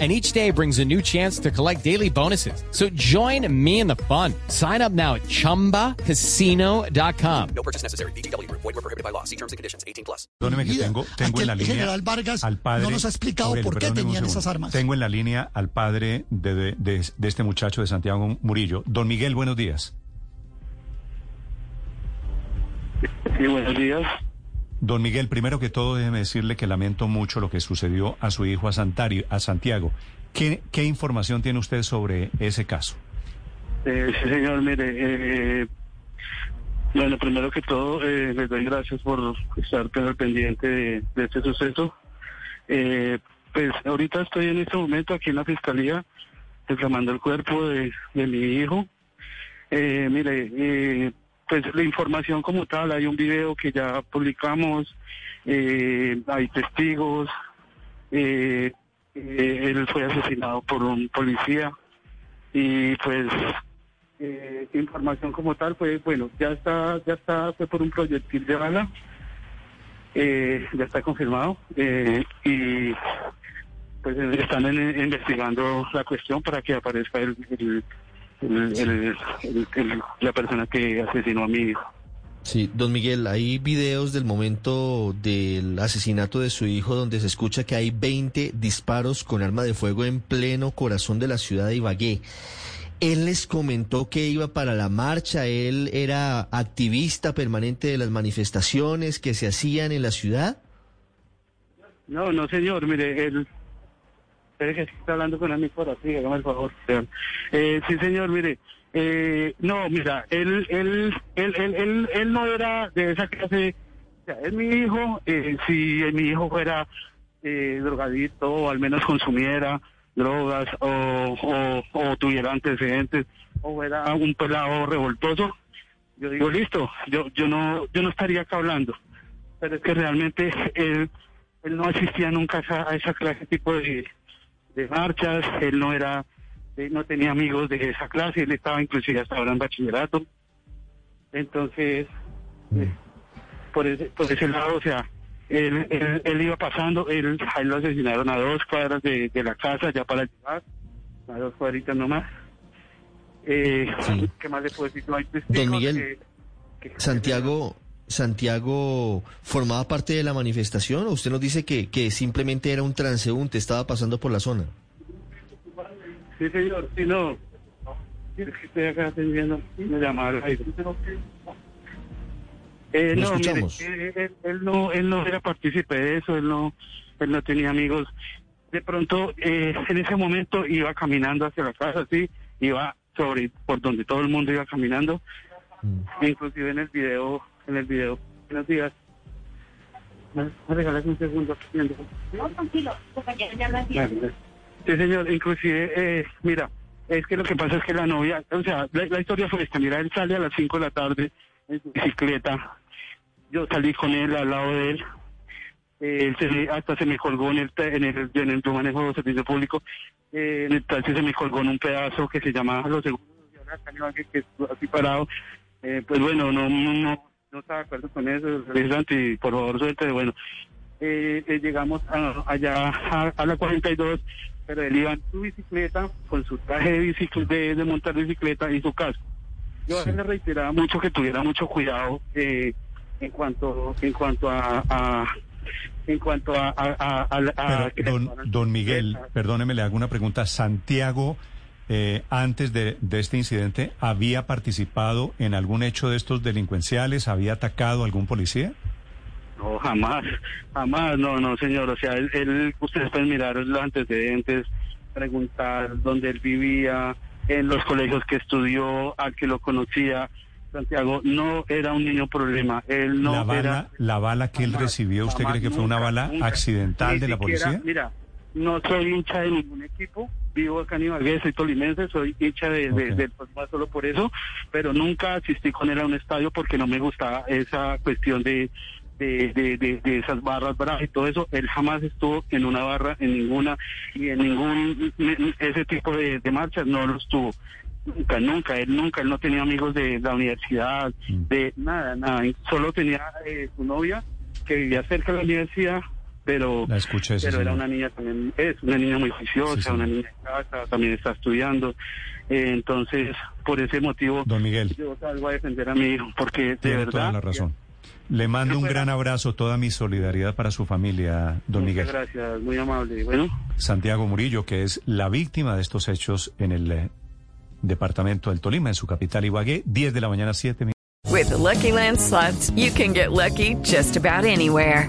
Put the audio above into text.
And each day brings a new chance to collect daily bonuses. So join me in the fun. Sign up now at chumbacasino.com. No purchase necessary. BGW. Void were prohibited by law. See terms and conditions. 18 plus. Perdóneme que tengo, tengo en la línea general Vargas al padre. no nos ha explicado Aurelio, por qué tenían esas armas. Tengo en la línea al padre de, de- de- de este muchacho de Santiago Murillo. Don Miguel, buenos días. Sí, buenos días. Don Miguel, primero que todo, déjeme decirle que lamento mucho lo que sucedió a su hijo a, Santario, a Santiago. ¿Qué, información tiene usted sobre ese caso? Eh, sí, señor, mire, eh, bueno, primero que todo, eh, les doy gracias por estar pendiente de, de este suceso. Eh, pues ahorita estoy en este momento aquí en la fiscalía reclamando el cuerpo de, de mi hijo. Eh, mire, eh, pues la información como tal, hay un video que ya publicamos, eh, hay testigos, eh, eh, él fue asesinado por un policía y pues eh, información como tal fue bueno ya está ya está fue por un proyectil de bala eh, ya está confirmado eh, y pues están en- investigando la cuestión para que aparezca el- el- el- el- el- la persona que asesinó a mi hijo Sí, don Miguel, hay videos del momento del asesinato de su hijo donde se escucha que hay 20 disparos con arma de fuego en pleno corazón de la ciudad de Ibagué. Él les comentó que iba para la marcha, él era activista permanente de las manifestaciones que se hacían en la ciudad. No, no, señor, mire, él... Que está hablando con mí por así, hágame el favor. Eh, sí, señor, mire, eh, no, mira, él, él, él, él, él, él no era de esa clase, o es mi hijo, eh, si mi hijo fuera eh, drogadicto o al menos consumiera drogas o, o, tuviera antecedentes o fuera un pelado revoltoso, yo digo, listo, yo, yo no, yo no estaría acá hablando pero es que realmente él, él no asistía nunca a esa, a esa clase tipo de, de marchas, él no era, él no tenía amigos de esa clase, él estaba inclusive hasta ahora en bachillerato. Entonces, eh, por, ese, por ese lado, o sea, él, él, él iba pasando, él, a él lo asesinaron a dos cuadras de, de la casa ya para llegar, a dos cuadritas nomás. Eh, Sí. ¿Qué más le puedo decir? No hay testigos Don Miguel, que- que- Santiago, Santiago formaba parte de la manifestación o usted nos dice que, que simplemente era un transeúnte, estaba pasando por la zona. Sí, señor, sí, no. Estoy acá atendiendo al aire. Eh, no, mire, escuchamos. eh, él, él no, él no era partícipe de eso, él no, él no tenía amigos. De pronto, eh, en ese momento iba caminando hacia la casa, sí, iba sobre por donde todo el mundo iba caminando. Mm. Inclusive en el video, en el video, buenos días. ¿Me regalas un segundo? No, tranquilo, compañero, ya lo entiendo. Sí, señor. Inclusive, eh, mira, es que lo que pasa es que la novia, o sea, la, la historia fue esta. Mira, él sale a las 5 de la tarde en su bicicleta. Yo salí con él al lado de él. Eh, él se, hasta se me colgó en el, en el, en el manejo de servicio público. Eh, en el taxi se me colgó en un pedazo que se llama Los Seguros que así parado. Eh, pues bueno, no, no, no, no estaba de acuerdo con eso, y por favor suerte, bueno. Eh, eh, llegamos a- allá a, a la 42, pero él iba en su bicicleta, con su traje de, bicic- de, de montar bicicleta y su casco. Yo él le reiteraba mucho que tuviera mucho cuidado eh, en cuanto en cuanto a, a- en cuanto a, a, a- a- a- Pero, don, don Miguel, perdóneme, le hago una pregunta. ¿Santiago, eh, antes de, de este incidente, había participado en algún hecho de estos delincuenciales? ¿Había atacado a algún policía? No, jamás, jamás, no, no, señor. O sea, él, él- ustedes pueden mirar los antecedentes, preguntar dónde él vivía, en los colegios que estudió, al que lo conocía. Santiago no era un niño problema. Él no la, bala, era. la bala que él jamás, recibió, ¿usted cree que fue una bala nunca. accidental de la siquiera- policía? Mira, no soy hincha de ningún equipo, vivo acá en Ibagué, soy tolimense, soy hincha de, de- Ok. del Tolima solo por eso, pero nunca asistí con él a un estadio porque no me gustaba esa cuestión de, de, de, de, de esas barras bravas y todo eso, él jamás estuvo en una barra, en ninguna, y en ningún, ese tipo de, de marchas no lo estuvo. Nunca, nunca, él nunca, él no tenía amigos de la universidad, de nada, nada, solo tenía eh, su novia que vivía cerca de la universidad, pero, La escuché, sí, pero era una niña también, es una niña muy juiciosa, Sí, una niña de casa, también está estudiando, Eh, entonces, por ese motivo, Don Miguel. yo salgo a defender a mi hijo, porque de Tiene verdad... toda la razón. Le mando un gran abrazo, toda mi solidaridad para su familia, don Muchas Miguel. gracias, muy amable. Bueno, Santiago Murillo, que es la víctima de estos hechos en el eh, departamento del Tolima, en su capital Ibagué, 10 de la mañana, 7 minutos. With the Lucky Land slots, you can get lucky just about anywhere.